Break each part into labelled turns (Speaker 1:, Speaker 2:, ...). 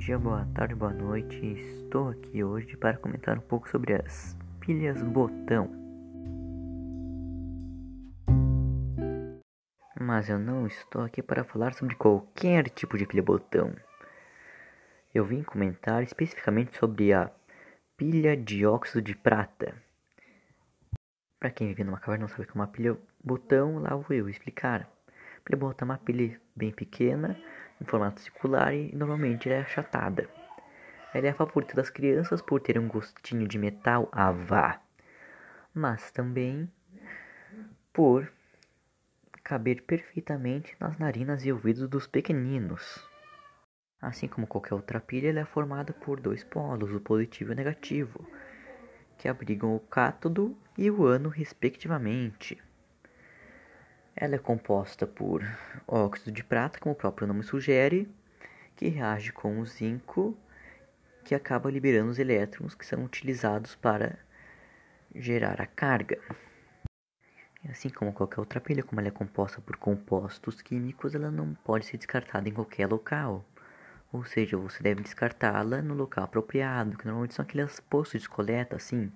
Speaker 1: dia, boa tarde, boa noite. Estou aqui hoje para comentar um pouco sobre as pilhas botão. Mas eu não estou aqui para falar sobre qualquer tipo de pilha botão. Eu vim comentar especificamente sobre a pilha de óxido de prata. Para quem vive numa caverna não sabe o que é uma pilha botão, lá vou eu explicar. Botão é uma pilha bem pequena em formato circular e normalmente é achatada. Ela é a favorita das crianças por ter um gostinho de metal a vá, mas também por caber perfeitamente nas narinas e ouvidos dos pequeninos. Assim como qualquer outra pilha, ela é formada por dois polos, o positivo e o negativo, que abrigam o cátodo e o ânodo respectivamente. Ela é composta por óxido de prata, como o próprio nome sugere, que reage com o zinco, que acaba liberando os elétrons que são utilizados para gerar a carga. Assim como qualquer outra pilha, como ela é composta por compostos químicos, ela não pode ser descartada em qualquer local. Ou seja, você deve descartá-la no local apropriado, que normalmente são aqueles postos de coleta, assim,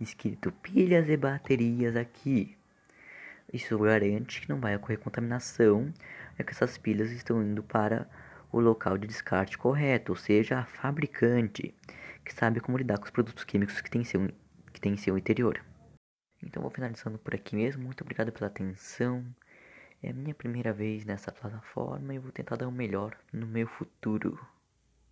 Speaker 1: escrito pilhas e baterias aqui. Isso garante que não vai ocorrer contaminação, é que essas pilhas estão indo para o local de descarte correto, ou seja, a fabricante, que sabe como lidar com os produtos químicos que tem em seu, que tem em seu interior. Então vou finalizando por aqui mesmo. Muito obrigado pela atenção. É a minha primeira vez nessa plataforma e vou tentar dar o melhor no meu futuro.